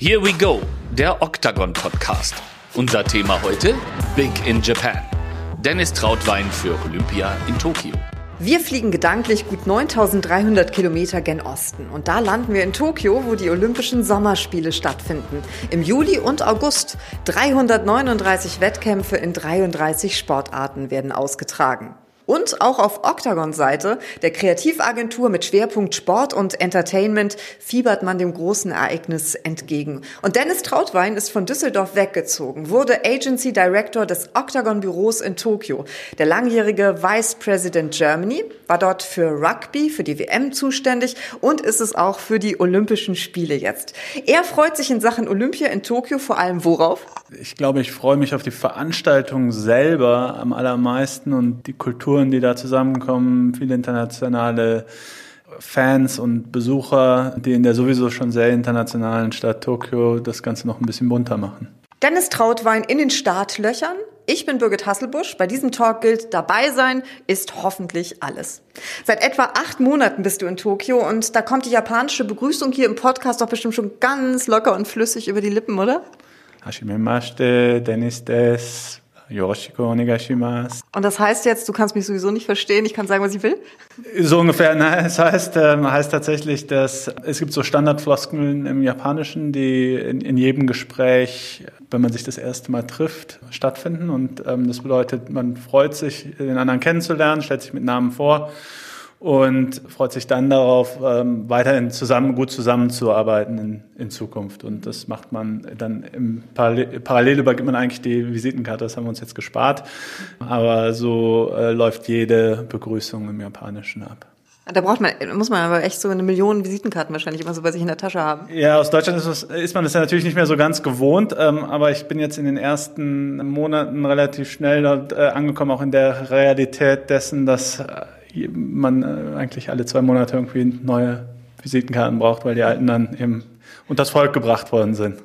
Here we go, der Octagon Podcast. Unser Thema heute: Big in Japan. Dennis Trautwein für Olympia in Tokio. Wir fliegen gedanklich gut 9300 Kilometer gen Osten. Und da landen wir in Tokio, wo die Olympischen Sommerspiele stattfinden. Im Juli und August. 339 Wettkämpfe in 33 Sportarten werden ausgetragen. Und auch auf Octagon-Seite, der Kreativagentur mit Schwerpunkt Sport und Entertainment, fiebert man dem großen Ereignis entgegen. Und Dennis Trautwein ist von Düsseldorf weggezogen, wurde Agency Director des Octagon-Büros in Tokio. Der langjährige Vice President Germany war dort für Rugby, für die WM zuständig und ist es auch für die Olympischen Spiele jetzt. Er freut sich in Sachen Olympia in Tokio vor allem worauf? Ich glaube, ich freue mich auf die Veranstaltung selber am allermeisten und die Kultur Kulturen, die da zusammenkommen, viele internationale Fans und Besucher, die in der sowieso schon sehr internationalen Stadt Tokio das Ganze noch ein bisschen bunter machen. Dennis Trautwein in den Startlöchern. Ich bin Birgit Hasselbusch. Bei diesem Talk gilt, dabei sein ist hoffentlich alles. Seit etwa acht Monaten bist du in Tokio und da kommt die japanische Begrüßung hier im Podcast doch bestimmt schon ganz locker und flüssig über die Lippen, oder? Hashimemashite, Dennis des, Yoshiko onegashimasu. Und das heißt jetzt, du kannst mich sowieso nicht verstehen, ich kann sagen, was ich will? So ungefähr, nein, es heißt, ähm, heißt tatsächlich, dass es gibt so Standardfloskeln im Japanischen, die in, in jedem Gespräch, wenn man sich das erste Mal trifft, stattfinden. Und ähm, das bedeutet, man freut sich, den anderen kennenzulernen, stellt sich mit Namen vor und freut sich dann darauf, ähm, weiterhin zusammen, gut zusammenzuarbeiten in, in Zukunft. Und das macht man dann im Parallel, parallel übergibt man eigentlich die Visitenkarte, das haben wir uns jetzt gespart. Aber so äh, läuft jede Begrüßung im Japanischen ab. Da braucht man, muss man aber echt so eine Million Visitenkarten wahrscheinlich immer so bei sich in der Tasche haben. Ja, aus Deutschland ist, das, ist man das ja natürlich nicht mehr so ganz gewohnt, ähm, aber ich bin jetzt in den ersten Monaten relativ schnell dort äh, angekommen, auch in der Realität dessen, dass äh, man äh, eigentlich alle zwei Monate irgendwie neue Visitenkarten braucht, weil die alten dann eben unters Volk gebracht worden sind.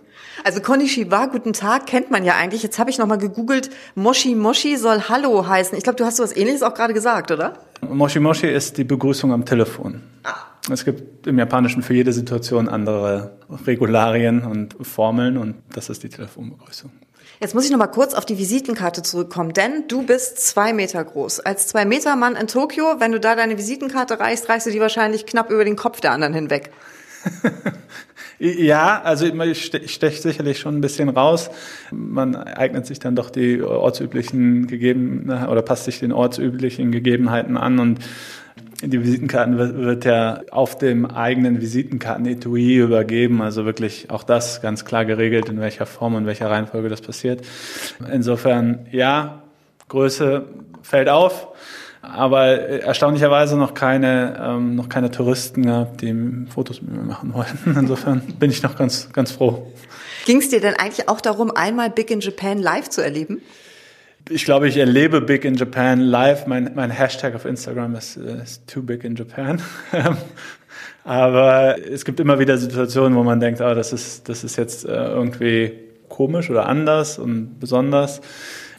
Also Konnichiwa, guten Tag, kennt man ja eigentlich. Jetzt habe ich nochmal gegoogelt. Moshi Moshi soll Hallo heißen. Ich glaube, du hast so was ähnliches auch gerade gesagt, oder? Moshi Moshi ist die Begrüßung am Telefon. Ah. Es gibt im Japanischen für jede Situation andere Regularien und Formeln und das ist die Telefonbegrüßung. Jetzt muss ich noch mal kurz auf die Visitenkarte zurückkommen, denn du bist zwei Meter groß. Als zwei Meter Mann in Tokio, wenn du da deine Visitenkarte reichst, reichst du die wahrscheinlich knapp über den Kopf der anderen hinweg. ja, also ich steche sicherlich schon ein bisschen raus. Man eignet sich dann doch die ortsüblichen Gegebenheiten oder passt sich den ortsüblichen Gegebenheiten an und die Visitenkarten wird, ja auf dem eigenen Visitenkarten-Etui übergeben. Also wirklich auch das ganz klar geregelt, in welcher Form und welcher Reihenfolge das passiert. Insofern, ja, Größe fällt auf, aber erstaunlicherweise noch keine, ähm, noch keine Touristen gehabt, die Fotos mit mir machen wollten. Insofern bin ich noch ganz, ganz froh. Ging es dir denn eigentlich auch darum, einmal Big in Japan live zu erleben? Ich glaube, ich erlebe Big in Japan live. Mein, mein Hashtag auf Instagram ist, äh, ist Too Big in Japan. Aber es gibt immer wieder Situationen, wo man denkt, oh, das ist, das ist jetzt äh, irgendwie komisch oder anders und besonders.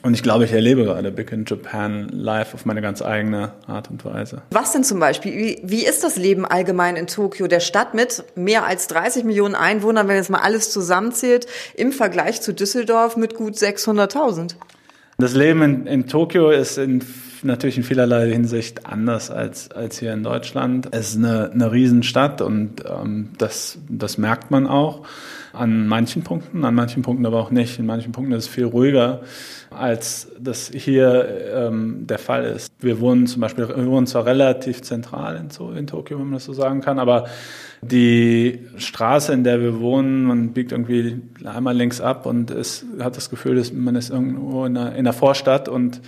Und ich glaube, ich erlebe gerade Big in Japan live auf meine ganz eigene Art und Weise. Was denn zum Beispiel? Wie, wie ist das Leben allgemein in Tokio, der Stadt mit mehr als 30 Millionen Einwohnern, wenn jetzt mal alles zusammenzählt, im Vergleich zu Düsseldorf mit gut 600.000? Das Leben in, in Tokio ist in, natürlich in vielerlei Hinsicht anders als, als hier in Deutschland. Es ist eine, eine Riesenstadt und ähm, das, das merkt man auch an manchen Punkten, an manchen Punkten aber auch nicht. In manchen Punkten ist es viel ruhiger, als das hier ähm, der Fall ist. Wir wohnen zum Beispiel, wir wohnen zwar relativ zentral in, in Tokio, wenn man das so sagen kann, aber die Straße, in der wir wohnen, man biegt irgendwie einmal links ab und es hat das Gefühl, dass man ist irgendwo in einer, in einer Vorstadt und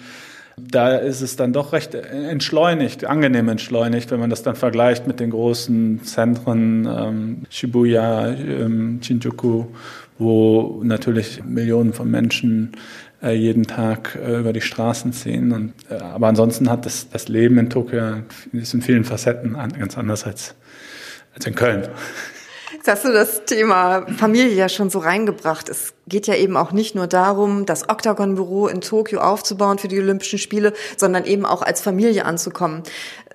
da ist es dann doch recht entschleunigt, angenehm entschleunigt, wenn man das dann vergleicht mit den großen Zentren ähm, Shibuya, ähm, Shinjuku, wo natürlich Millionen von Menschen äh, jeden Tag äh, über die Straßen ziehen. Und, äh, aber ansonsten hat das, das Leben in Tokio ist in vielen Facetten an, ganz anders als, als in Köln. Jetzt hast du das Thema Familie ja schon so reingebracht. Es geht ja eben auch nicht nur darum, das Octagon-Büro in Tokio aufzubauen für die Olympischen Spiele, sondern eben auch als Familie anzukommen.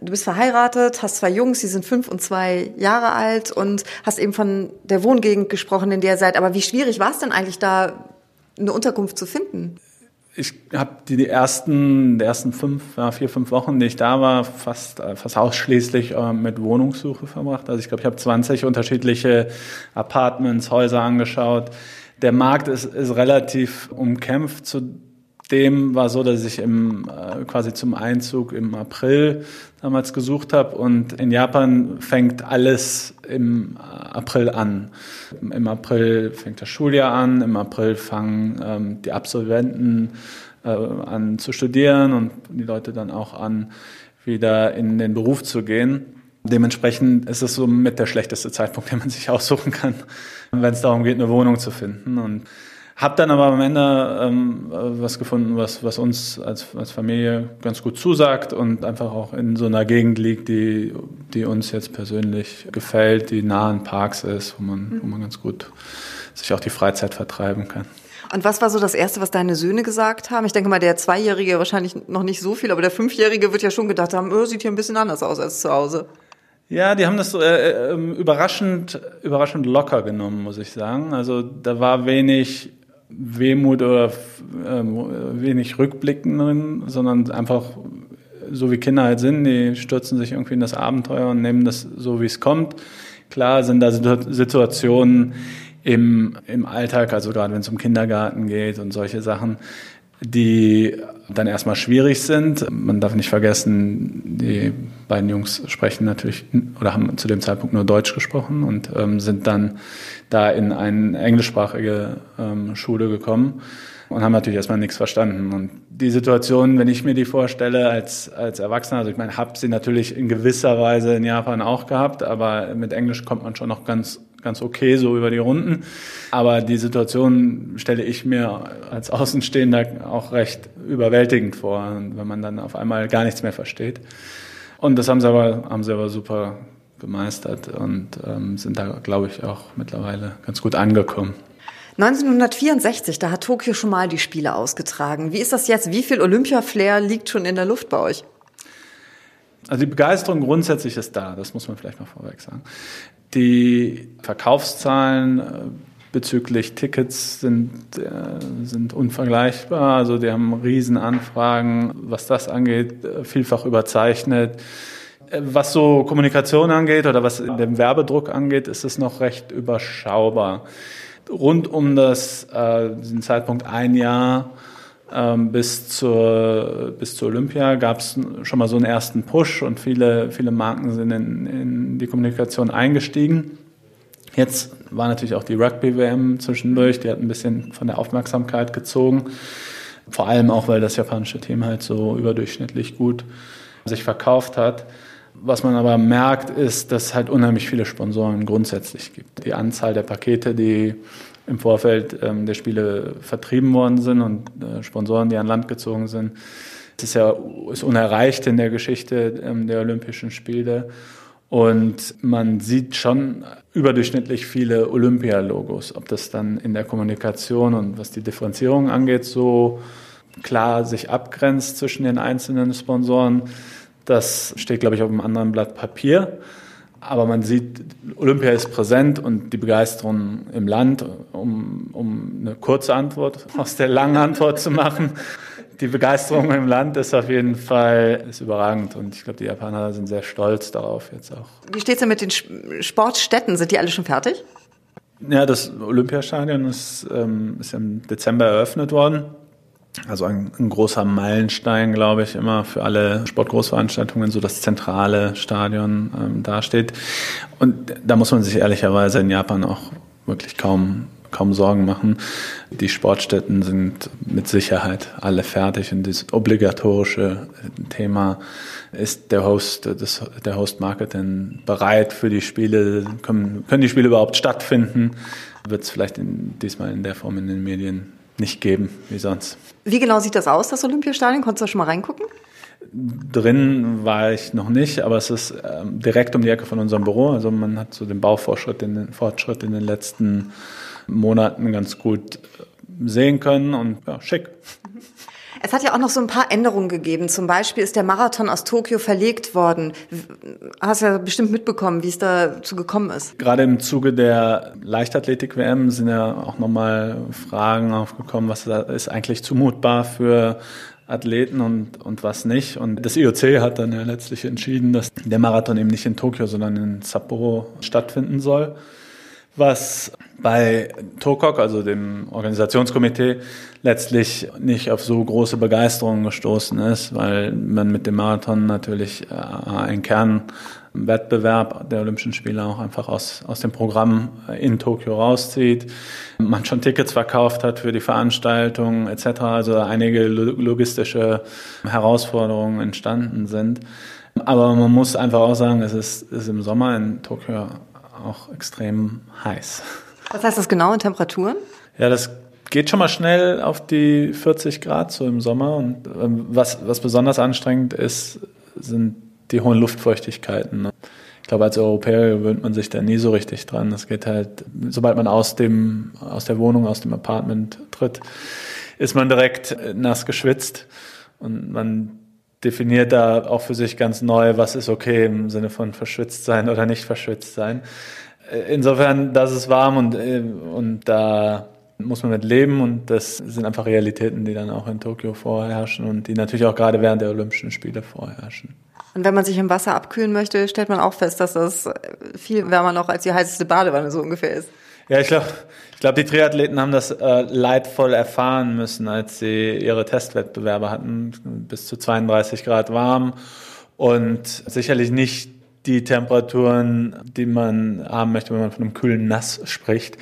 Du bist verheiratet, hast zwei Jungs, die sind fünf und zwei Jahre alt und hast eben von der Wohngegend gesprochen, in der ihr seid. Aber wie schwierig war es denn eigentlich da, eine Unterkunft zu finden? Ich habe die, die ersten, die ersten fünf, ja, vier, fünf Wochen, die ich da war, fast, äh, fast ausschließlich äh, mit Wohnungssuche verbracht. Also ich glaube, ich habe 20 unterschiedliche Apartments, Häuser angeschaut. Der Markt ist, ist relativ umkämpft. Zu dem war so, dass ich im, äh, quasi zum Einzug im April damals gesucht habe. Und in Japan fängt alles im April an. Im April fängt das Schuljahr an, im April fangen ähm, die Absolventen äh, an zu studieren und die Leute dann auch an, wieder in den Beruf zu gehen. Dementsprechend ist es so mit der schlechteste Zeitpunkt, den man sich aussuchen kann, wenn es darum geht, eine Wohnung zu finden. Und hab dann aber am Ende ähm, was gefunden, was, was uns als, als Familie ganz gut zusagt und einfach auch in so einer Gegend liegt, die, die uns jetzt persönlich gefällt, die nah an Parks ist, wo man, wo man ganz gut sich auch die Freizeit vertreiben kann. Und was war so das Erste, was deine Söhne gesagt haben? Ich denke mal, der Zweijährige wahrscheinlich noch nicht so viel, aber der Fünfjährige wird ja schon gedacht haben, oh, sieht hier ein bisschen anders aus als zu Hause. Ja, die haben das äh, äh, überraschend, überraschend locker genommen, muss ich sagen. Also da war wenig Wehmut oder ähm, wenig Rückblicken drin, sondern einfach so wie Kinder halt sind, die stürzen sich irgendwie in das Abenteuer und nehmen das so, wie es kommt. Klar sind da Situationen im, im Alltag, also gerade wenn es um Kindergarten geht und solche Sachen, die dann erstmal schwierig sind. Man darf nicht vergessen, die beiden Jungs sprechen natürlich oder haben zu dem Zeitpunkt nur Deutsch gesprochen und ähm, sind dann da in eine englischsprachige ähm, Schule gekommen und haben natürlich erstmal nichts verstanden. Und die Situation, wenn ich mir die vorstelle als, als Erwachsener, also ich meine, habe sie natürlich in gewisser Weise in Japan auch gehabt, aber mit Englisch kommt man schon noch ganz ganz okay so über die Runden. Aber die Situation stelle ich mir als Außenstehender auch recht überwältigend vor, wenn man dann auf einmal gar nichts mehr versteht. Und das haben sie aber, haben sie aber super gemeistert und ähm, sind da, glaube ich, auch mittlerweile ganz gut angekommen. 1964, da hat Tokio schon mal die Spiele ausgetragen. Wie ist das jetzt? Wie viel Olympia-Flair liegt schon in der Luft bei euch? Also die Begeisterung grundsätzlich ist da, das muss man vielleicht mal vorweg sagen. Die Verkaufszahlen äh, bezüglich Tickets sind, äh, sind unvergleichbar. Also die haben Riesenanfragen, was das angeht, vielfach überzeichnet. Was so Kommunikation angeht oder was den Werbedruck angeht, ist es noch recht überschaubar. Rund um das, äh, diesen Zeitpunkt ein Jahr ähm, bis, zur, bis zur Olympia gab es schon mal so einen ersten Push und viele, viele Marken sind in, in die Kommunikation eingestiegen. Jetzt war natürlich auch die Rugby-WM zwischendurch, die hat ein bisschen von der Aufmerksamkeit gezogen. Vor allem auch, weil das japanische Team halt so überdurchschnittlich gut sich verkauft hat. Was man aber merkt, ist, dass es halt unheimlich viele Sponsoren grundsätzlich gibt. Die Anzahl der Pakete, die im Vorfeld ähm, der Spiele vertrieben worden sind und äh, Sponsoren, die an Land gezogen sind. Ist ja ist unerreicht in der Geschichte ähm, der Olympischen Spiele. Und man sieht schon überdurchschnittlich viele Olympialogos. Ob das dann in der Kommunikation und was die Differenzierung angeht, so klar sich abgrenzt zwischen den einzelnen Sponsoren, das steht, glaube ich, auf einem anderen Blatt Papier. Aber man sieht, Olympia ist präsent und die Begeisterung im Land, um, um eine kurze Antwort aus der langen Antwort zu machen. Die Begeisterung im Land ist auf jeden Fall ist überragend und ich glaube, die Japaner sind sehr stolz darauf jetzt auch. Wie steht es denn mit den Sportstätten? Sind die alle schon fertig? Ja, das Olympiastadion ist, ähm, ist im Dezember eröffnet worden. Also ein, ein, großer Meilenstein, glaube ich, immer für alle Sportgroßveranstaltungen, so das zentrale Stadion ähm, dasteht. Und da muss man sich ehrlicherweise in Japan auch wirklich kaum kaum Sorgen machen. Die Sportstätten sind mit Sicherheit alle fertig und das obligatorische Thema ist der Host, das, der Host Marketing bereit für die Spiele? Können, können die Spiele überhaupt stattfinden? Wird es vielleicht in, diesmal in der Form in den Medien nicht geben wie sonst. Wie genau sieht das aus, das Olympiastadion? Konntest du da schon mal reingucken? Drin war ich noch nicht, aber es ist ähm, direkt um die Ecke von unserem Büro. Also man hat so den Baufortschritt in den, Fortschritt in den letzten Monaten ganz gut sehen können und ja, schick. Es hat ja auch noch so ein paar Änderungen gegeben. Zum Beispiel ist der Marathon aus Tokio verlegt worden. Hast ja bestimmt mitbekommen, wie es dazu gekommen ist. Gerade im Zuge der Leichtathletik-WM sind ja auch nochmal Fragen aufgekommen, was ist eigentlich zumutbar für Athleten und, und was nicht. Und das IOC hat dann ja letztlich entschieden, dass der Marathon eben nicht in Tokio, sondern in Sapporo stattfinden soll. Was bei TOKOK, also dem Organisationskomitee, letztlich nicht auf so große Begeisterung gestoßen ist, weil man mit dem Marathon natürlich äh, einen Kernwettbewerb der Olympischen Spiele auch einfach aus, aus dem Programm in Tokio rauszieht. Man schon Tickets verkauft hat für die Veranstaltung etc. Also einige logistische Herausforderungen entstanden sind. Aber man muss einfach auch sagen, es ist, ist im Sommer in Tokio auch extrem heiß. Was heißt das genau in Temperaturen? Ja, das geht schon mal schnell auf die 40 Grad so im Sommer. Und ähm, was, was besonders anstrengend ist, sind die hohen Luftfeuchtigkeiten. Ne? Ich glaube, als Europäer gewöhnt man sich da nie so richtig dran. Das geht halt, sobald man aus dem, aus der Wohnung, aus dem Apartment tritt, ist man direkt nass geschwitzt und man definiert da auch für sich ganz neu, was ist okay im Sinne von verschwitzt sein oder nicht verschwitzt sein. Äh, insofern, das ist warm und, äh, und da muss man mit leben und das sind einfach Realitäten, die dann auch in Tokio vorherrschen und die natürlich auch gerade während der Olympischen Spiele vorherrschen. Und wenn man sich im Wasser abkühlen möchte, stellt man auch fest, dass das viel wärmer noch als die heißeste Badewanne so ungefähr ist. Ja, ich glaube, glaube, die Triathleten haben das äh, leidvoll erfahren müssen, als sie ihre Testwettbewerbe hatten, bis zu 32 Grad warm und sicherlich nicht die Temperaturen, die man haben möchte, wenn man von einem kühlen Nass spricht.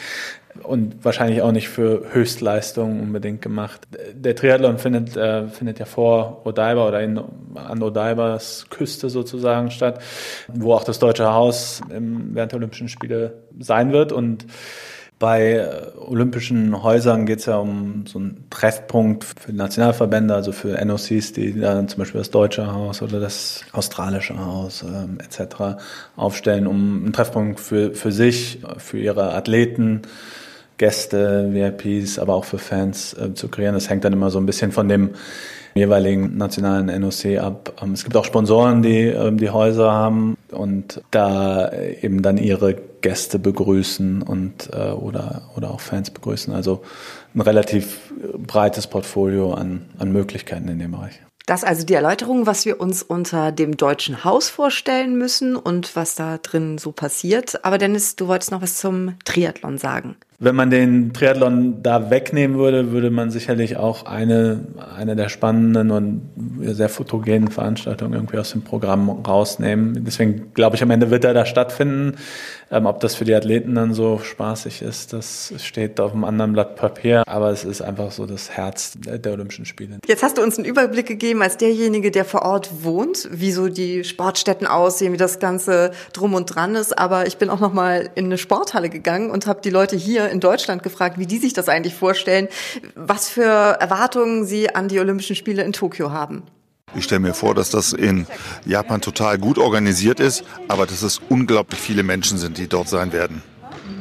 Und wahrscheinlich auch nicht für Höchstleistungen unbedingt gemacht. Der Triathlon findet, äh, findet ja vor Odaiba oder in, an Odaibas Küste sozusagen statt, wo auch das Deutsche Haus im, während der Olympischen Spiele sein wird. Und bei äh, olympischen Häusern geht es ja um so einen Treffpunkt für Nationalverbände, also für NOCs, die dann zum Beispiel das Deutsche Haus oder das Australische Haus ähm, etc. aufstellen, um einen Treffpunkt für, für sich, für ihre Athleten, Gäste, VIPs, aber auch für Fans äh, zu kreieren. Das hängt dann immer so ein bisschen von dem jeweiligen nationalen NOC ab. Ähm, es gibt auch Sponsoren, die ähm, die Häuser haben und da eben dann ihre Gäste begrüßen und äh, oder oder auch Fans begrüßen. Also ein relativ breites Portfolio an, an Möglichkeiten in dem Bereich. Das also die Erläuterung, was wir uns unter dem deutschen Haus vorstellen müssen und was da drin so passiert. Aber Dennis, du wolltest noch was zum Triathlon sagen. Wenn man den Triathlon da wegnehmen würde, würde man sicherlich auch eine, eine der spannenden und sehr fotogenen Veranstaltungen irgendwie aus dem Programm rausnehmen. Deswegen glaube ich, am Ende wird er da stattfinden. Ähm, ob das für die Athleten dann so spaßig ist, das steht auf einem anderen Blatt Papier. Aber es ist einfach so das Herz der Olympischen Spiele. Jetzt hast du uns einen Überblick gegeben als derjenige, der vor Ort wohnt, wie so die Sportstätten aussehen, wie das Ganze drum und dran ist. Aber ich bin auch noch mal in eine Sporthalle gegangen und habe die Leute hier in Deutschland gefragt, wie die sich das eigentlich vorstellen, was für Erwartungen sie an die Olympischen Spiele in Tokio haben. Ich stelle mir vor, dass das in Japan total gut organisiert ist, aber dass es unglaublich viele Menschen sind, die dort sein werden.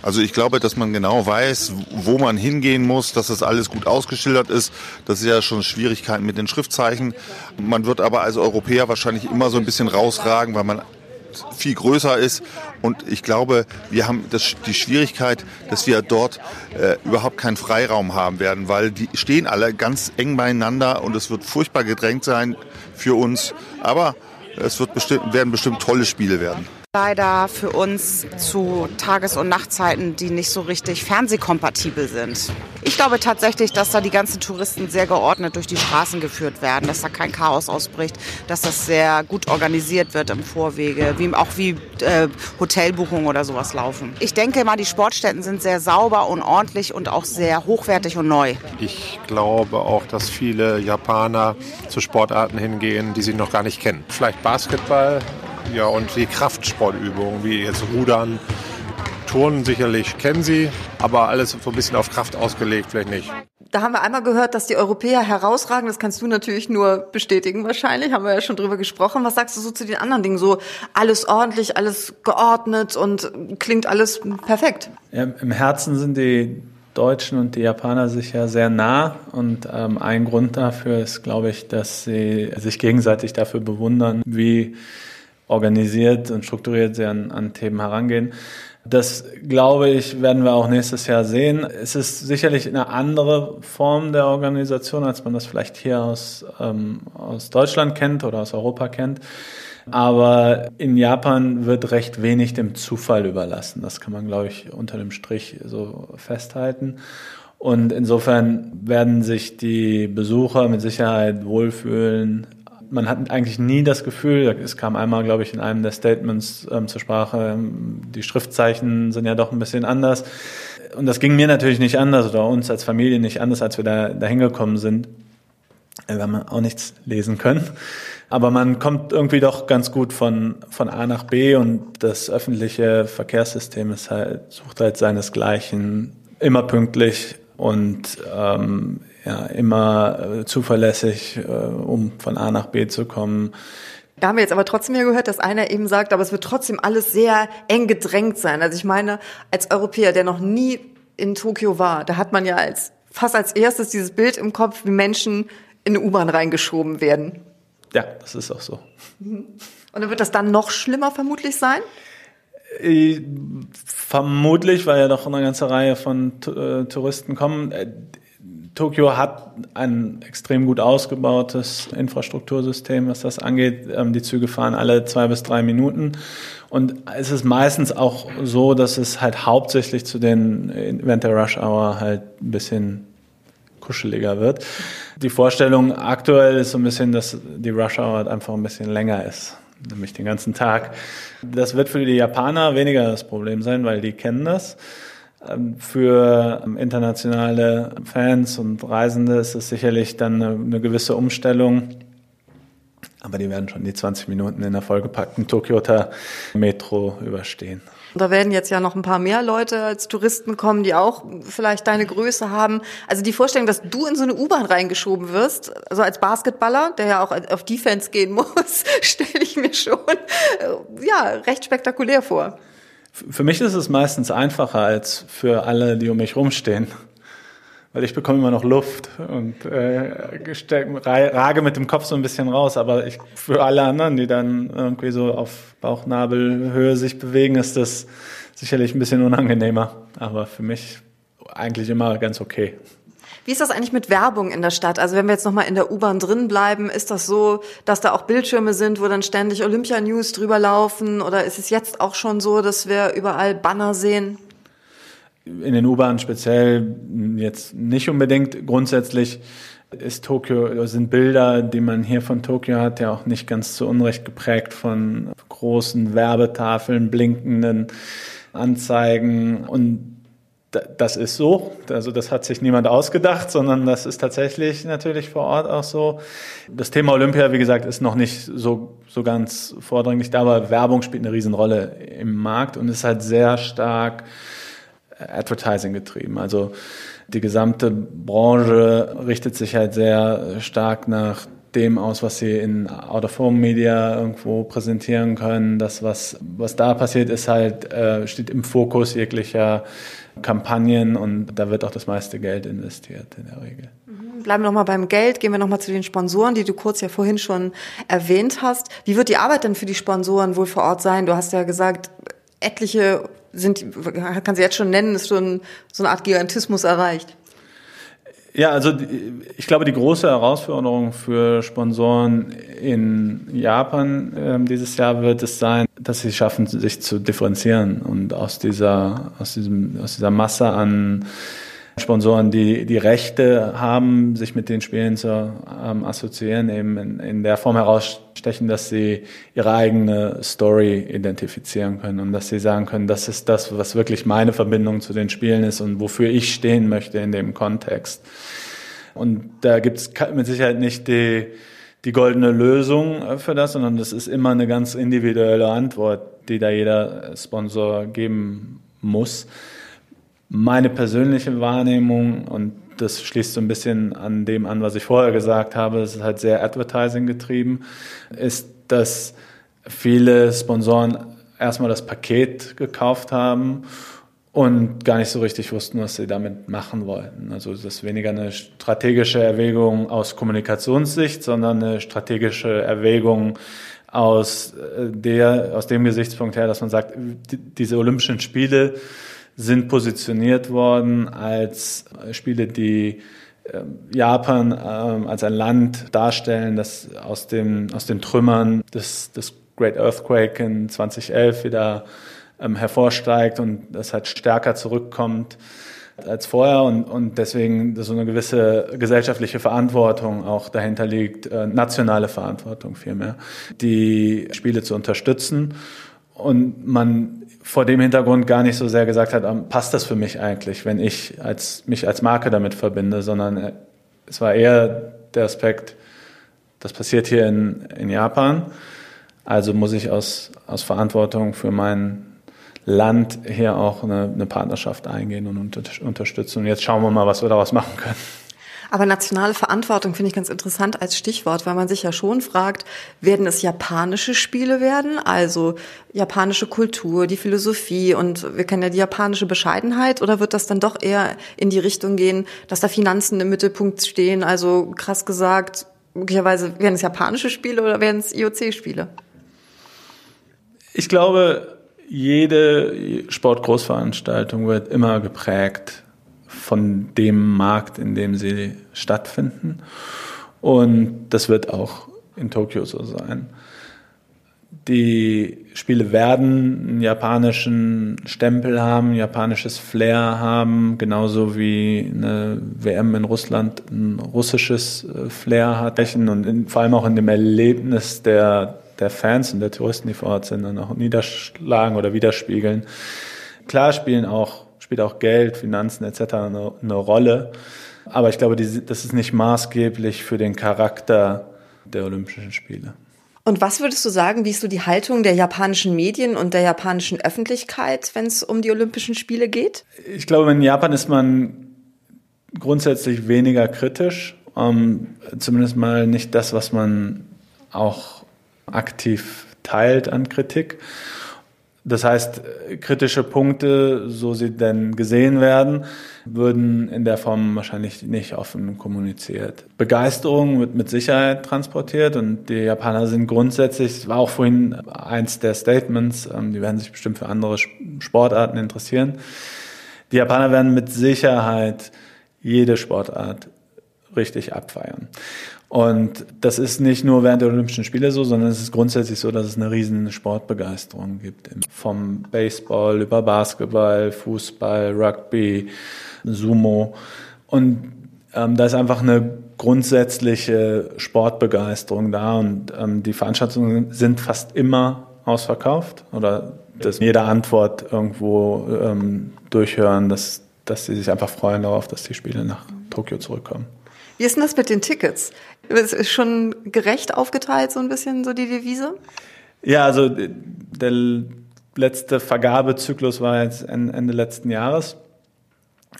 Also ich glaube, dass man genau weiß, wo man hingehen muss, dass das alles gut ausgeschildert ist. Das ist ja schon Schwierigkeiten mit den Schriftzeichen. Man wird aber als Europäer wahrscheinlich immer so ein bisschen rausragen, weil man viel größer ist. Und ich glaube, wir haben das, die Schwierigkeit, dass wir dort äh, überhaupt keinen Freiraum haben werden, weil die stehen alle ganz eng beieinander und es wird furchtbar gedrängt sein für uns. Aber es wird bestimmt, werden bestimmt tolle Spiele werden leider für uns zu Tages- und Nachtzeiten, die nicht so richtig fernsehkompatibel sind. Ich glaube tatsächlich, dass da die ganzen Touristen sehr geordnet durch die Straßen geführt werden, dass da kein Chaos ausbricht, dass das sehr gut organisiert wird im Vorwege, wie, auch wie äh, Hotelbuchungen oder sowas laufen. Ich denke mal, die Sportstätten sind sehr sauber und ordentlich und auch sehr hochwertig und neu. Ich glaube auch, dass viele Japaner zu Sportarten hingehen, die sie noch gar nicht kennen. Vielleicht Basketball ja, und die Kraftsportübungen, wie jetzt Rudern, Turnen sicherlich kennen sie, aber alles so ein bisschen auf Kraft ausgelegt, vielleicht nicht. da haben wir einmal gehört, dass die Europäer herausragen. Das kannst du natürlich nur bestätigen wahrscheinlich. Haben wir ja schon drüber gesprochen. Was sagst du so zu den anderen Dingen? So alles ordentlich, alles geordnet und klingt alles perfekt. Ja, Im Herzen sind die Deutschen und die Japaner sich ja sehr nah. Und ähm, ein Grund dafür ist, glaube ich, dass sie sich gegenseitig dafür bewundern, wie organisiert und strukturiert sie an, an Themen herangehen. Das, glaube ich, werden wir auch nächstes Jahr sehen. Es ist sicherlich eine andere Form der Organisation, als man das vielleicht hier aus, ähm, aus Deutschland kennt oder aus Europa kennt. Aber in Japan wird recht wenig dem Zufall überlassen. Das kann man, glaube ich, unter dem Strich so festhalten. Und insofern werden sich die Besucher mit Sicherheit wohlfühlen, man hat eigentlich nie das Gefühl, es kam einmal, glaube ich, in einem der Statements ähm, zur Sprache, ähm, die Schriftzeichen sind ja doch ein bisschen anders. Und das ging mir natürlich nicht anders oder uns als Familie nicht anders, als wir da, da hingekommen sind. Wir haben auch nichts lesen können. Aber man kommt irgendwie doch ganz gut von, von A nach B und das öffentliche Verkehrssystem ist halt, sucht halt seinesgleichen, immer pünktlich und ähm, ja, immer äh, zuverlässig, äh, um von A nach B zu kommen. Da haben wir jetzt aber trotzdem ja gehört, dass einer eben sagt, aber es wird trotzdem alles sehr eng gedrängt sein. Also ich meine, als Europäer, der noch nie in Tokio war, da hat man ja als, fast als erstes dieses Bild im Kopf, wie Menschen in eine U-Bahn reingeschoben werden. Ja, das ist auch so. Mhm. Und dann wird das dann noch schlimmer vermutlich sein? Äh, vermutlich, weil ja doch eine ganze Reihe von äh, Touristen kommen. Tokio hat ein extrem gut ausgebautes Infrastruktursystem, was das angeht. Ähm, die Züge fahren alle zwei bis drei Minuten. Und es ist meistens auch so, dass es halt hauptsächlich zu den, während der Rush Hour halt ein bisschen kuscheliger wird. Die Vorstellung aktuell ist so ein bisschen, dass die Rush Hour halt einfach ein bisschen länger ist. Nämlich den ganzen Tag. Das wird für die Japaner weniger das Problem sein, weil die kennen das. Ähm, für ähm, internationale Fans und Reisende ist es sicherlich dann eine, gewisse Umstellung. Aber die werden schon die 20 Minuten in der vollgepackten Tokyota Metro überstehen. Da werden jetzt ja noch ein paar mehr Leute als Touristen kommen, die auch vielleicht deine Größe haben. Also die Vorstellung, dass du in so eine U-Bahn reingeschoben wirst, also als Basketballer, der ja auch auf Defense gehen muss, stelle ich mir schon äh, ja recht spektakulär vor. Für mich ist es meistens einfacher als für alle, die um mich rumstehen. Weil ich bekomme immer noch Luft und äh, rage mit dem Kopf so ein bisschen raus. Aber ich, für alle anderen, die dann irgendwie so auf Bauchnabelhöhe sich bewegen, ist das sicherlich ein bisschen unangenehmer. Aber für mich eigentlich immer ganz okay. Wie ist das eigentlich mit Werbung in der Stadt? Also wenn wir jetzt nochmal in der U-Bahn drin bleiben, ist das so, dass da auch Bildschirme sind, wo dann ständig Olympia-News drüber laufen? Oder ist es jetzt auch schon so, dass wir überall Banner sehen? In den U-Bahnen speziell jetzt nicht unbedingt. Grundsätzlich ist Tokio, sind Bilder, die man hier von Tokio hat, ja auch nicht ganz zu Unrecht geprägt von großen Werbetafeln, blinkenden Anzeigen und das ist so. Also das hat sich niemand ausgedacht, sondern das ist tatsächlich natürlich vor Ort auch so. Das Thema Olympia, wie gesagt, ist noch nicht so, so ganz vordringlich da, aber Werbung spielt eine Riesenrolle im Markt und ist halt sehr stark Advertising getrieben. Also die gesamte Branche richtet sich halt sehr stark nach dem aus, was sie in Out-of-Home-Media irgendwo präsentieren können. Das, was, was da passiert, ist halt, äh, steht im Fokus jeglicher Kampagnen und da wird auch das meiste Geld investiert in der Regel. Mhm. Bleiben wir nochmal beim Geld, gehen wir nochmal zu den Sponsoren, die du kurz ja vorhin schon erwähnt hast. Wie wird die Arbeit denn für die Sponsoren wohl vor Ort sein? Du hast ja gesagt, etliche sind, kann sie jetzt schon nennen, ist schon so eine Art Gigantismus erreicht. Ja, also ich glaube, die große Herausforderung für Sponsoren in Japan äh, dieses Jahr wird es sein, dass sie schaffen, sich zu differenzieren und aus dieser, aus diesem, aus dieser Masse an Sponsoren, die die Rechte haben, sich mit den Spielen zu ähm, assoziieren, eben in, in der Form herausstechen, dass sie ihre eigene Story identifizieren können und dass sie sagen können, das ist das, was wirklich meine Verbindung zu den Spielen ist und wofür ich stehen möchte in dem Kontext. Und da gibt es mit Sicherheit nicht die, die goldene Lösung für das, sondern das ist immer eine ganz individuelle Antwort, die da jeder Sponsor geben muss. Meine persönliche Wahrnehmung, und das schließt so ein bisschen an dem an, was ich vorher gesagt habe, es ist halt sehr Advertising getrieben, ist, dass viele Sponsoren erstmal das Paket gekauft haben und gar nicht so richtig wussten, was sie damit machen wollten. Also das ist weniger eine strategische Erwägung aus Kommunikationssicht, sondern eine strategische Erwägung aus äh, der, aus dem Gesichtspunkt her, dass man sagt, diese Olympischen Spiele sind positioniert worden als Spiele, die ähm, Japan ähm, als ein Land darstellen, das aus, dem, aus den Trümmern des, des Great Earthquake in 2011 wieder ähm, hervorsteigt und das halt stärker zurückkommt als vorher und, und deswegen so eine gewisse gesellschaftliche Verantwortung auch dahinter liegt, äh, nationale Verantwortung vielmehr, die Spiele zu unterstützen. Und man vor dem Hintergrund gar nicht so sehr gesagt hat, ähm, passt das für mich eigentlich, wenn ich als, mich als Marke damit verbinde, sondern äh, es war eher der Aspekt, das passiert hier in, in Japan, also muss ich aus, aus Verantwortung für mein Land hier auch eine, eine Partnerschaft eingehen und unter, unterstützen. Und jetzt schauen wir mal, was wir daraus machen können. Aber nationale Verantwortung finde ich ganz interessant als Stichwort, weil man sich ja schon fragt, werden es japanische Spiele werden? Also japanische Kultur, die Philosophie und wir kennen ja die japanische Bescheidenheit oder wird das dann doch eher in die Richtung gehen, dass da Finanzen im Mittelpunkt stehen? Also krass gesagt, möglicherweise werden es japanische Spiele oder werden es IOC-Spiele? Ich glaube, jede Sportgroßveranstaltung wird immer geprägt von dem Markt, in dem sie stattfinden. Und das wird auch in Tokio so sein. Die Spiele werden einen japanischen Stempel haben, japanisches Flair haben, genauso wie eine WM in Russland ein russisches äh, Flair hat. Und in, vor allem auch in dem Erlebnis der, der Fans und der Touristen, die vor Ort sind, dann auch niederschlagen oder widerspiegeln. Klar spielen auch spielt auch Geld, Finanzen etc. eine, eine Rolle. Aber ich glaube, die, das ist nicht maßgeblich für den Charakter der Olympischen Spiele. Und was würdest du sagen, wie ist so die Haltung der japanischen Medien und der japanischen Öffentlichkeit, wenn es um die Olympischen Spiele geht? Ich glaube, in Japan ist man grundsätzlich weniger kritisch. Ähm, zumindest mal nicht das, was man auch aktiv teilt an Kritik. Das heißt, kritische Punkte, so sie denn gesehen werden, würden in der Form wahrscheinlich nicht offen kommuniziert. Begeisterung wird mit Sicherheit transportiert und die Japaner sind grundsätzlich, das war auch vorhin eins der Statements, ähm, die werden sich bestimmt für andere Sportarten interessieren. Die Japaner werden mit Sicherheit jede Sportart richtig abfeiern. Und das ist nicht nur während der Olympischen Spiele so, sondern es ist grundsätzlich so, dass es eine riesen Sportbegeisterung gibt. Vom Baseball über Basketball, Fußball, Rugby, Sumo. Und ähm, da ist einfach eine grundsätzliche Sportbegeisterung da und ähm, die Veranstaltungen sind fast immer ausverkauft oder dass jede Antwort irgendwo ähm, durchhören, dass, dass sie sich einfach freuen darauf, dass die Spiele nach Tokio zurückkommen. Wie ist denn das mit den Tickets? Ist schon gerecht aufgeteilt, so ein bisschen, so die Devise? Ja, also der letzte Vergabezyklus war jetzt Ende letzten Jahres.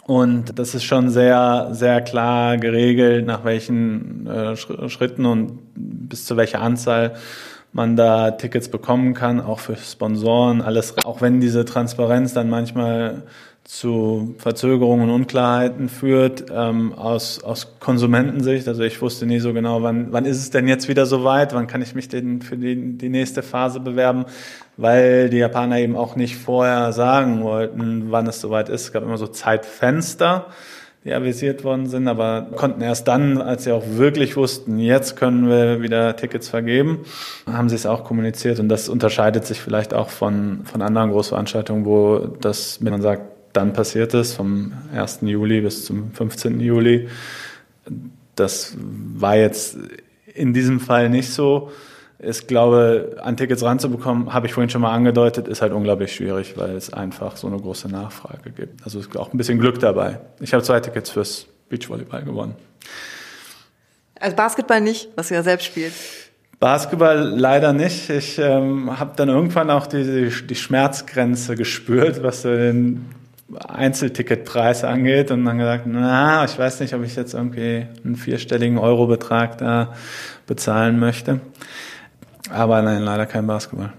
Und das ist schon sehr, sehr klar geregelt, nach welchen äh, Schritten und bis zu welcher Anzahl man da Tickets bekommen kann, auch für Sponsoren, alles. Auch wenn diese Transparenz dann manchmal zu Verzögerungen und Unklarheiten führt ähm, aus, aus Konsumentensicht. Also ich wusste nie so genau, wann, wann ist es denn jetzt wieder soweit, wann kann ich mich denn für die, die nächste Phase bewerben, weil die Japaner eben auch nicht vorher sagen wollten, wann es soweit ist. Es gab immer so Zeitfenster, die avisiert worden sind, aber konnten erst dann, als sie auch wirklich wussten, jetzt können wir wieder Tickets vergeben, haben sie es auch kommuniziert und das unterscheidet sich vielleicht auch von, von anderen Großveranstaltungen, wo das, wenn man sagt, dann passiert ist, vom 1. Juli bis zum 15. Juli. Das war jetzt in diesem Fall nicht so. Ich glaube, an Tickets ranzubekommen, habe ich vorhin schon mal angedeutet, ist halt unglaublich schwierig, weil es einfach so eine große Nachfrage gibt. Also ist auch ein bisschen Glück dabei. Ich habe zwei Tickets fürs Beachvolleyball gewonnen. Also Basketball nicht, was du ja selbst spielst. Basketball leider nicht. Ich ähm, habe dann irgendwann auch die, die Schmerzgrenze gespürt, was den Einzelticketpreis angeht und dann gesagt, na, ich weiß nicht, ob ich jetzt irgendwie einen vierstelligen Eurobetrag da bezahlen möchte. Aber nein, leider kein Basketball.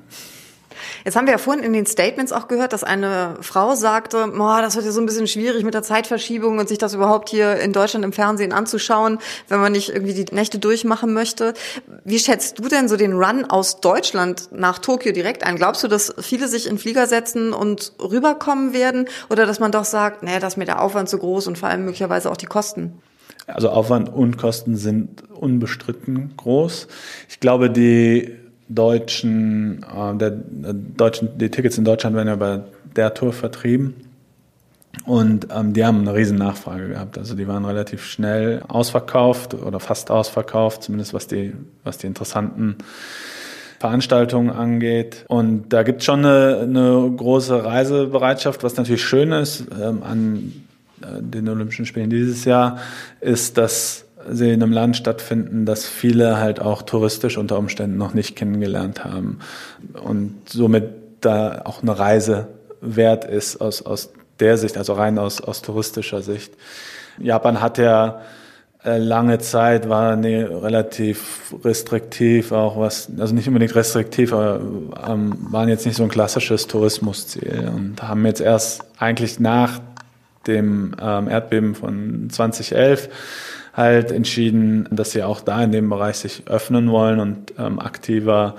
Jetzt haben wir ja vorhin in den Statements auch gehört, dass eine Frau sagte, boah, das wird ja so ein bisschen schwierig mit der Zeitverschiebung und sich das überhaupt hier in Deutschland im Fernsehen anzuschauen, wenn man nicht irgendwie die Nächte durchmachen möchte. Wie schätzt du denn so den Run aus Deutschland nach Tokio direkt ein? Glaubst du, dass viele sich in Flieger setzen und rüberkommen werden oder dass man doch sagt, nee, das ist mir der Aufwand zu groß und vor allem möglicherweise auch die Kosten? Also Aufwand und Kosten sind unbestritten groß. Ich glaube, die deutschen, äh, der, der deutschen, die Tickets in Deutschland werden ja bei der Tour vertrieben. Und ähm, die haben eine riesen Nachfrage gehabt. Also die waren relativ schnell ausverkauft oder fast ausverkauft, zumindest was die, was die interessanten Veranstaltungen angeht. Und da gibt es schon eine, eine große Reisebereitschaft, was natürlich schön ist ähm, an äh, den Olympischen Spielen dieses Jahr, ist, dass sie in einem Land stattfinden, das viele halt auch touristisch unter Umständen noch nicht kennengelernt haben und somit da auch eine Reise wert ist aus, aus der Sicht, also rein aus, aus touristischer Sicht. Japan hat ja äh, lange Zeit war ne, relativ restriktiv, auch was, also nicht unbedingt restriktiv, aber ähm, waren jetzt nicht so ein klassisches Tourismusziel und haben jetzt erst eigentlich nach dem ähm, Erdbeben von 2011 halt entschieden, dass sie auch da in dem Bereich sich öffnen wollen und ähm, aktiver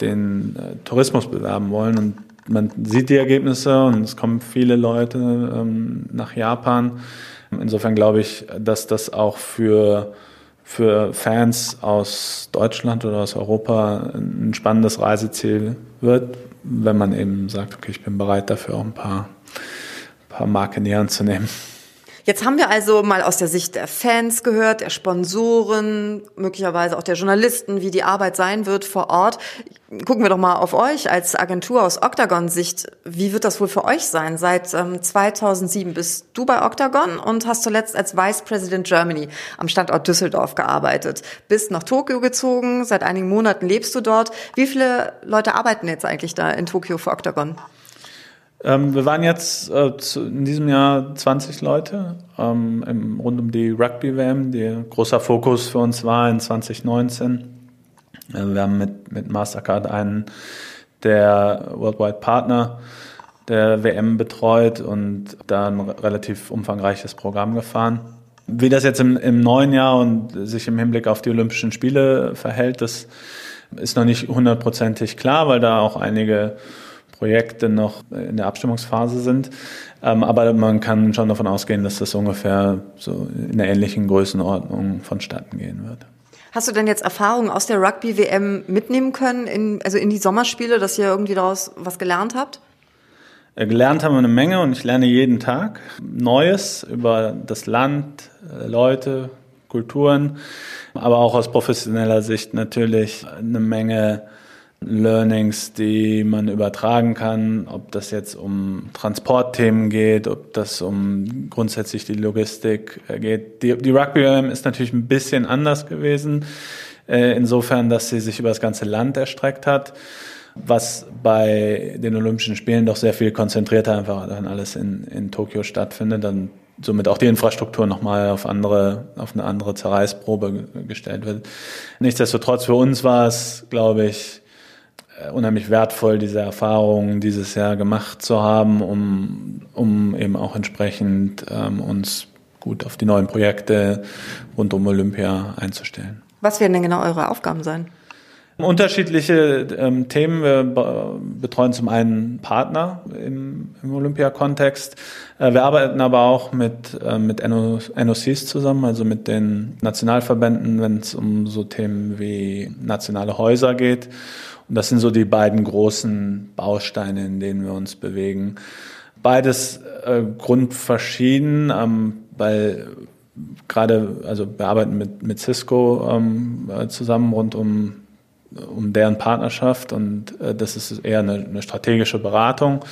den äh, Tourismus bewerben wollen. Und man sieht die Ergebnisse und es kommen viele Leute ähm, nach Japan. Insofern glaube ich, dass das auch für, für Fans aus Deutschland oder aus Europa ein spannendes Reiseziel wird, wenn man eben sagt, okay, ich bin bereit dafür auch ein paar, paar Marken näher anzunehmen. Jetzt haben wir also mal aus der Sicht der Fans gehört, der Sponsoren, möglicherweise auch der Journalisten, wie die Arbeit sein wird vor Ort. Gucken wir doch mal auf euch als Agentur aus Octagon-Sicht. Wie wird das wohl für euch sein? Seit ähm, 2007 bist du bei Octagon und hast zuletzt als Vice President Germany am Standort Düsseldorf gearbeitet. Bist nach Tokio gezogen, seit einigen Monaten lebst du dort. Wie viele Leute arbeiten jetzt eigentlich da in Tokio für Octagon? Ähm, wir waren jetzt äh, zu, in diesem Jahr 20 Leute ähm, im, rund um die Rugby-WM, die großer Fokus für uns war in 2019. Äh, wir haben mit, mit Mastercard einen der Worldwide Partner der WM betreut und da ein relativ umfangreiches Programm gefahren. Wie das jetzt im, im neuen Jahr und sich im Hinblick auf die Olympischen Spiele verhält, das ist noch nicht hundertprozentig klar, weil da auch einige Projekte noch in der Abstimmungsphase sind. Ähm, aber man kann schon davon ausgehen, dass das ungefähr so in der ähnlichen Größenordnung vonstatten gehen wird. Hast du denn jetzt Erfahrungen aus der Rugby-WM mitnehmen können, in, also in die Sommerspiele, dass ihr irgendwie daraus was gelernt habt? Äh, gelernt haben wir eine Menge und ich lerne jeden Tag Neues über das Land, äh, Leute, Kulturen, aber auch aus professioneller Sicht natürlich eine Menge Learnings, die man übertragen kann, ob das jetzt um Transportthemen geht, ob das um grundsätzlich die Logistik äh, geht. Die, die Rugby WM ist natürlich ein bisschen anders gewesen, äh, insofern, dass sie sich über das ganze Land erstreckt hat, was bei den Olympischen Spielen doch sehr viel konzentrierter einfach dann alles in, in Tokio stattfindet, dann somit auch die Infrastruktur nochmal auf andere, auf eine andere Zerreißprobe gestellt wird. Nichtsdestotrotz für uns war es, glaube ich, unheimlich wertvoll, diese Erfahrungen dieses Jahr gemacht zu haben, um, um eben auch entsprechend ähm, uns gut auf die neuen Projekte rund um Olympia einzustellen. Was werden denn genau eure Aufgaben sein? Unterschiedliche ähm, Themen. Wir betreuen zum einen Partner im, im Olympia-Kontext. Äh, wir arbeiten aber auch mit, äh, mit NOCs zusammen, also mit den Nationalverbänden, wenn es um so Themen wie nationale Häuser geht und das sind so die beiden großen Bausteine, in denen wir uns bewegen. Beides äh, grundverschieden, ähm, weil gerade, also wir arbeiten mit, mit Cisco ähm, äh, zusammen rund um, um deren Partnerschaft und äh, das ist eher eine, eine strategische Beratung,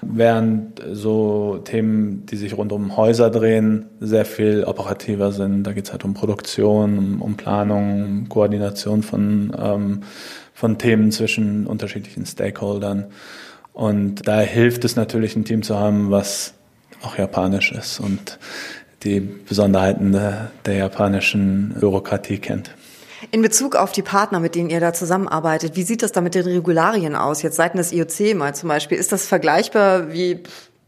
während so Themen, die sich rund um Häuser drehen, sehr viel operativer sind. Da geht es halt um Produktion, um, um Planung, um Koordination von ähm, von Themen zwischen unterschiedlichen Stakeholdern. Und da hilft es natürlich, ein Team zu haben, was auch japanisch ist und die Besonderheiten der, der japanischen Bürokratie kennt. In Bezug auf die Partner, mit denen ihr da zusammenarbeitet, wie sieht das da mit den Regularien aus? Jetzt seitens des IOC mal zum Beispiel. Ist das vergleichbar wie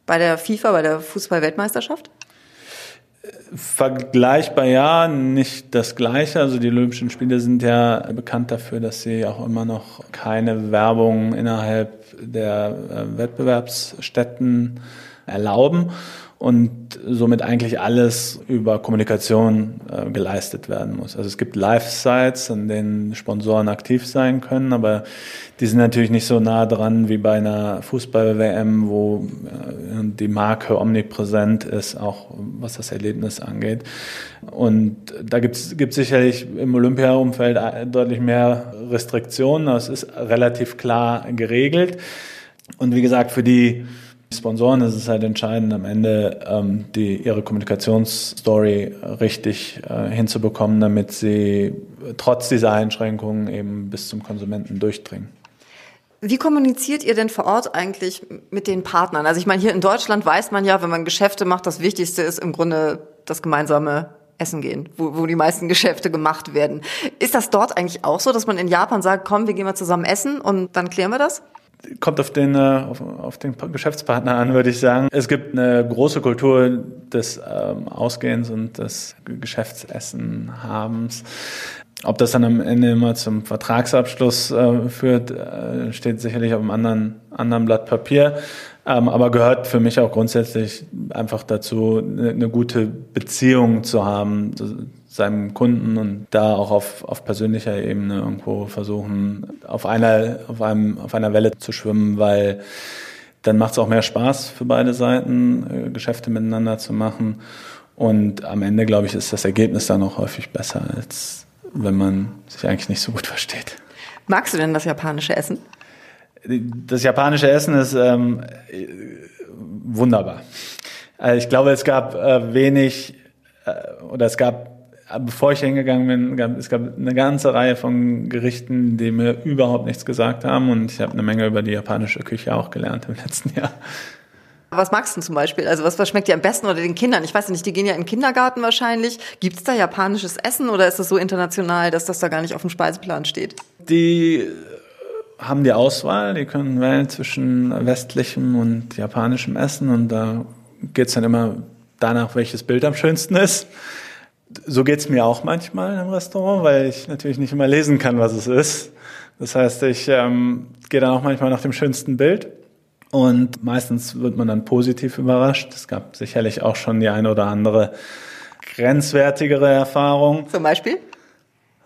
bei der FIFA, bei der Fußball-Weltmeisterschaft? Vergleichbar ja, nicht das Gleiche. Also die Olympischen Spiele sind ja bekannt dafür, dass sie auch immer noch keine Werbung innerhalb der äh, Wettbewerbsstätten erlauben und somit eigentlich alles über Kommunikation äh, geleistet werden muss. Also es gibt Live-Sites, an denen Sponsoren aktiv sein können, aber die sind natürlich nicht so nah dran wie bei einer Fußball-WM, wo äh, die Marke omnipräsent ist, auch was das Erlebnis angeht. Und da gibt es sicherlich im Olympia-Umfeld deutlich mehr Restriktionen, das ist relativ klar geregelt. Und wie gesagt, für die Sponsoren ist es halt entscheidend, am Ende ähm, die, ihre Kommunikationsstory richtig äh, hinzubekommen, damit sie trotz dieser Einschränkungen eben bis zum Konsumenten durchdringen. Wie kommuniziert ihr denn vor Ort eigentlich mit den Partnern? Also ich meine, hier in Deutschland weiß man ja, wenn man Geschäfte macht, das Wichtigste ist im Grunde das gemeinsame Essen gehen, wo, wo die meisten Geschäfte gemacht werden. Ist das dort eigentlich auch so, dass man in Japan sagt, komm, wir gehen mal zusammen essen und dann klären wir das? Kommt auf den, äh, auf, auf den Geschäftspartner an, würde ich sagen. Es gibt eine große Kultur des ähm, Ausgehens und des Geschäftsessen-Habens. Ob das dann am Ende immer zum Vertragsabschluss äh, führt, äh, steht sicherlich auf einem anderen, anderen Blatt Papier. Ähm, aber gehört für mich auch grundsätzlich einfach dazu, eine, eine gute Beziehung zu haben seinem Kunden und da auch auf, auf persönlicher Ebene irgendwo versuchen, auf einer, auf einem, auf einer Welle zu schwimmen, weil dann macht es auch mehr Spaß für beide Seiten, äh, Geschäfte miteinander zu machen. Und am Ende, glaube ich, ist das Ergebnis dann auch häufig besser, als wenn man sich eigentlich nicht so gut versteht. Magst du denn das japanische Essen? Das japanische Essen ist ähm, wunderbar. Also ich glaube, es gab äh, wenig äh, oder es gab bevor ich hingegangen bin, gab, es gab eine ganze Reihe von Gerichten, die mir überhaupt nichts gesagt haben und ich habe eine Menge über die japanische Küche auch gelernt im letzten Jahr. Was magst du zum Beispiel? Also was, was schmeckt dir am besten oder den Kindern? Ich weiß nicht, die gehen ja in den Kindergarten wahrscheinlich. Gibt es da japanisches Essen oder ist das so international, dass das da gar nicht auf dem Speiseplan steht? Die haben die Auswahl, die können wählen zwischen westlichem und japanischem Essen und da geht es dann immer danach, welches Bild am schönsten ist so geht's mir auch manchmal im Restaurant, weil ich natürlich nicht immer lesen kann, was es ist. Das heißt, ich ähm, gehe dann auch manchmal nach dem schönsten Bild. Und meistens wird man dann positiv überrascht. Es gab sicherlich auch schon die eine oder andere grenzwertigere Erfahrung. Zum Beispiel?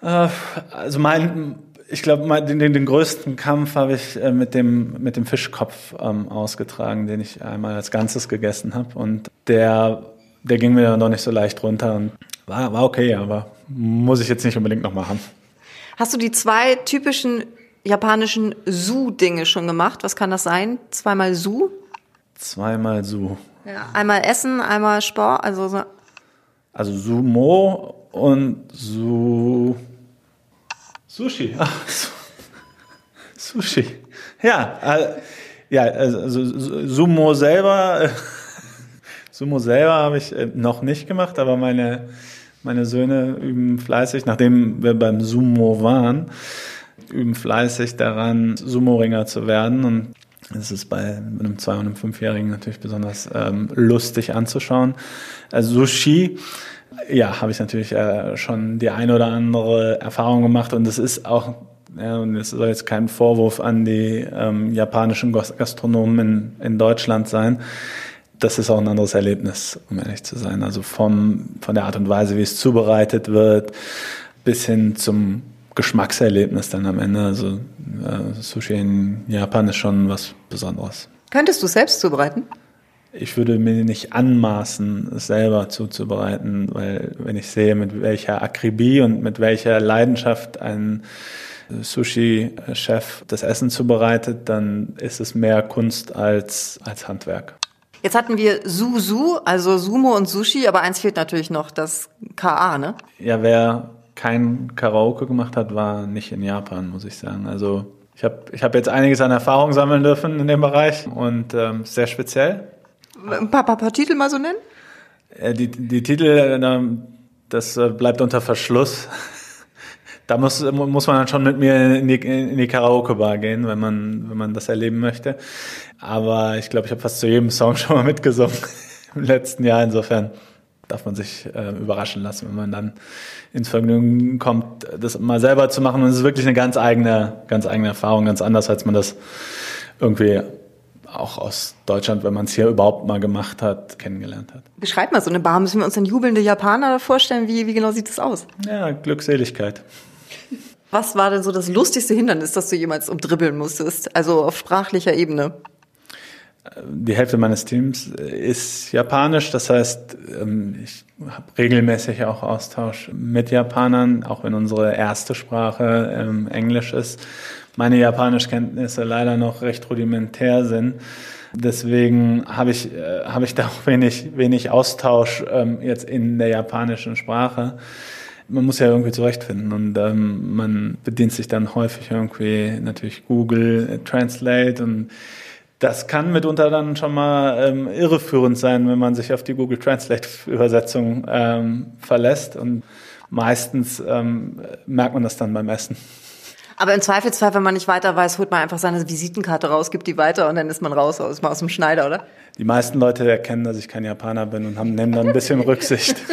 Äh, also mein, ich glaube, den, den, größten Kampf habe ich äh, mit dem mit dem Fischkopf ähm, ausgetragen, den ich einmal als Ganzes gegessen habe. Und der der ging mir dann noch nicht so leicht runter. Und war, war okay, aber muss ich jetzt nicht unbedingt noch machen. Hast du die zwei typischen japanischen Su-Dinge schon gemacht? Was kann das sein? Zweimal Su? Zweimal Su. Ja, einmal Essen, einmal Sport, also so. Also Sumo und Su Sushi. Ach, Sushi. Ja, äh, ja, also Sumo selber, Sumo selber habe ich äh, noch nicht gemacht, aber meine meine Söhne üben fleißig, nachdem wir beim Sumo waren, üben fleißig daran, Sumo-Ringer zu werden. Und es ist bei einem Zwei- und einem Fünfjährigen natürlich besonders ähm, lustig anzuschauen. Also Sushi, ja, habe ich natürlich äh, schon die eine oder andere Erfahrung gemacht und es ist auch ja, und es soll jetzt kein Vorwurf an die ähm, japanischen Gastronomen in, in Deutschland sein das ist auch ein anderes Erlebnis, um ehrlich zu sein. Also vom, von der Art und Weise, wie es zubereitet wird, bis hin zum Geschmackserlebnis dann am Ende. Also äh, Sushi in Japan ist schon was Besonderes. Könntest du es selbst zubereiten? Ich würde mir nicht anmaßen, es selber zuzubereiten, weil wenn ich sehe, mit welcher Akribie und mit welcher Leidenschaft ein Sushi-Chef das Essen zubereitet, dann ist es mehr Kunst als, als Handwerk. Jetzt hatten wir Susu, also Sumo und Sushi, aber eins fehlt natürlich noch, das KA, ne? Ja, wer kein Karaoke gemacht hat, war nicht in Japan, muss ich sagen. Also ich habe ich hab jetzt einiges an Erfahrung sammeln dürfen in dem Bereich und ähm, sehr speziell. Ein paar, paar, paar Titel mal so nennen? Äh, die, die Titel, äh, das äh, bleibt unter Verschluss. Da muss, muss man dann schon mit mir in die, in die Karaoke-Bar gehen, wenn man, wenn man das erleben möchte. Aber ich glaube, ich habe fast zu jedem Song schon mal mitgesungen im letzten Jahr. Insofern darf man sich äh, überraschen lassen, wenn man dann ins Vergnügen kommt, das mal selber zu machen. Und es ist wirklich eine ganz eigene, ganz eigene Erfahrung, ganz anders, als man das irgendwie auch aus Deutschland, wenn man es hier überhaupt mal gemacht hat, kennengelernt hat. Beschreib mal so eine Bar. Müssen wir uns einen jubelnde Japaner vorstellen? Wie, wie genau sieht das aus? Ja, Glückseligkeit. Was war denn so das lustigste Hindernis, das du jemals umdribbeln musstest? Also auf sprachlicher Ebene? Die Hälfte meines Teams ist japanisch, das heißt, ähm, ich habe regelmäßig auch Austausch mit Japanern, auch wenn unsere erste Sprache ähm, Englisch ist meine Japanischkenntnisse leider noch recht rudimentär sind. Deswegen habe ich, äh, habe ich da auch wenig, wenig Austausch ähm, jetzt in der japanischen Sprache. Man muss ja irgendwie zurechtfinden und ähm, man bedient sich dann häufig irgendwie natürlich Google Translate und das kann mitunter dann schon mal ähm, irreführend sein, wenn man sich auf die Google Translate Übersetzung ähm, verlässt und meistens ähm, merkt man das dann beim Essen. Aber im Zweifelsfall, wenn man nicht weiter weiß, holt man einfach seine Visitenkarte raus, gibt die weiter und dann ist man raus aus, aus dem Schneider, oder? Die meisten Leute erkennen, dass ich kein Japaner bin und haben, nehmen dann ein bisschen Rücksicht.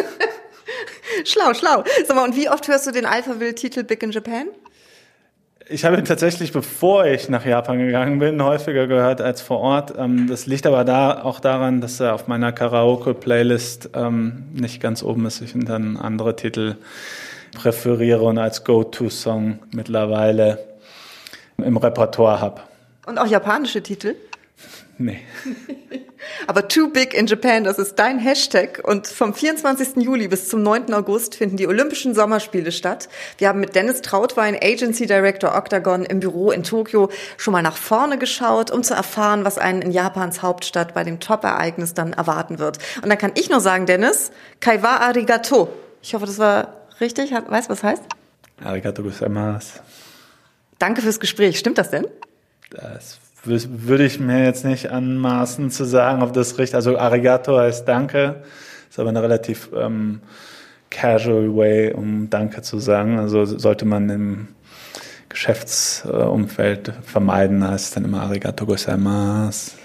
schlau, schlau. Sag mal, und wie oft hörst du den Alphaville-Titel Big in Japan? Ich habe ihn tatsächlich, bevor ich nach Japan gegangen bin, häufiger gehört als vor Ort. Ähm, das liegt aber da auch daran, dass er auf meiner Karaoke-Playlist ähm, nicht ganz oben ist. Ich dann andere Titel präferiere und als Go-To-Song mittlerweile im Repertoire habe. Und auch japanische Titel? Nee. Aber Too Big in Japan, das ist dein Hashtag. Und vom 24. Juli bis zum 9. August finden die Olympischen Sommerspiele statt. Wir haben mit Dennis Trautwein, Agency Director Octagon im Büro in Tokio, schon mal nach vorne geschaut, um zu erfahren, was einen in Japans Hauptstadt bei dem Top-Ereignis dann erwarten wird. Und dann kann ich nur sagen, Dennis, Kaiwa arigato. Ich hoffe, das war Richtig? Weißt du, was heißt? Arigato gozaimasu. Danke fürs Gespräch. Stimmt das denn? Das würde ich mir jetzt nicht anmaßen zu sagen, ob das richtig, also Arigato heißt Danke, ist aber eine relativ ähm, casual way, um Danke zu sagen. Also sollte man im Geschäftsumfeld vermeiden, heißt es dann immer Arigato gozaimasu.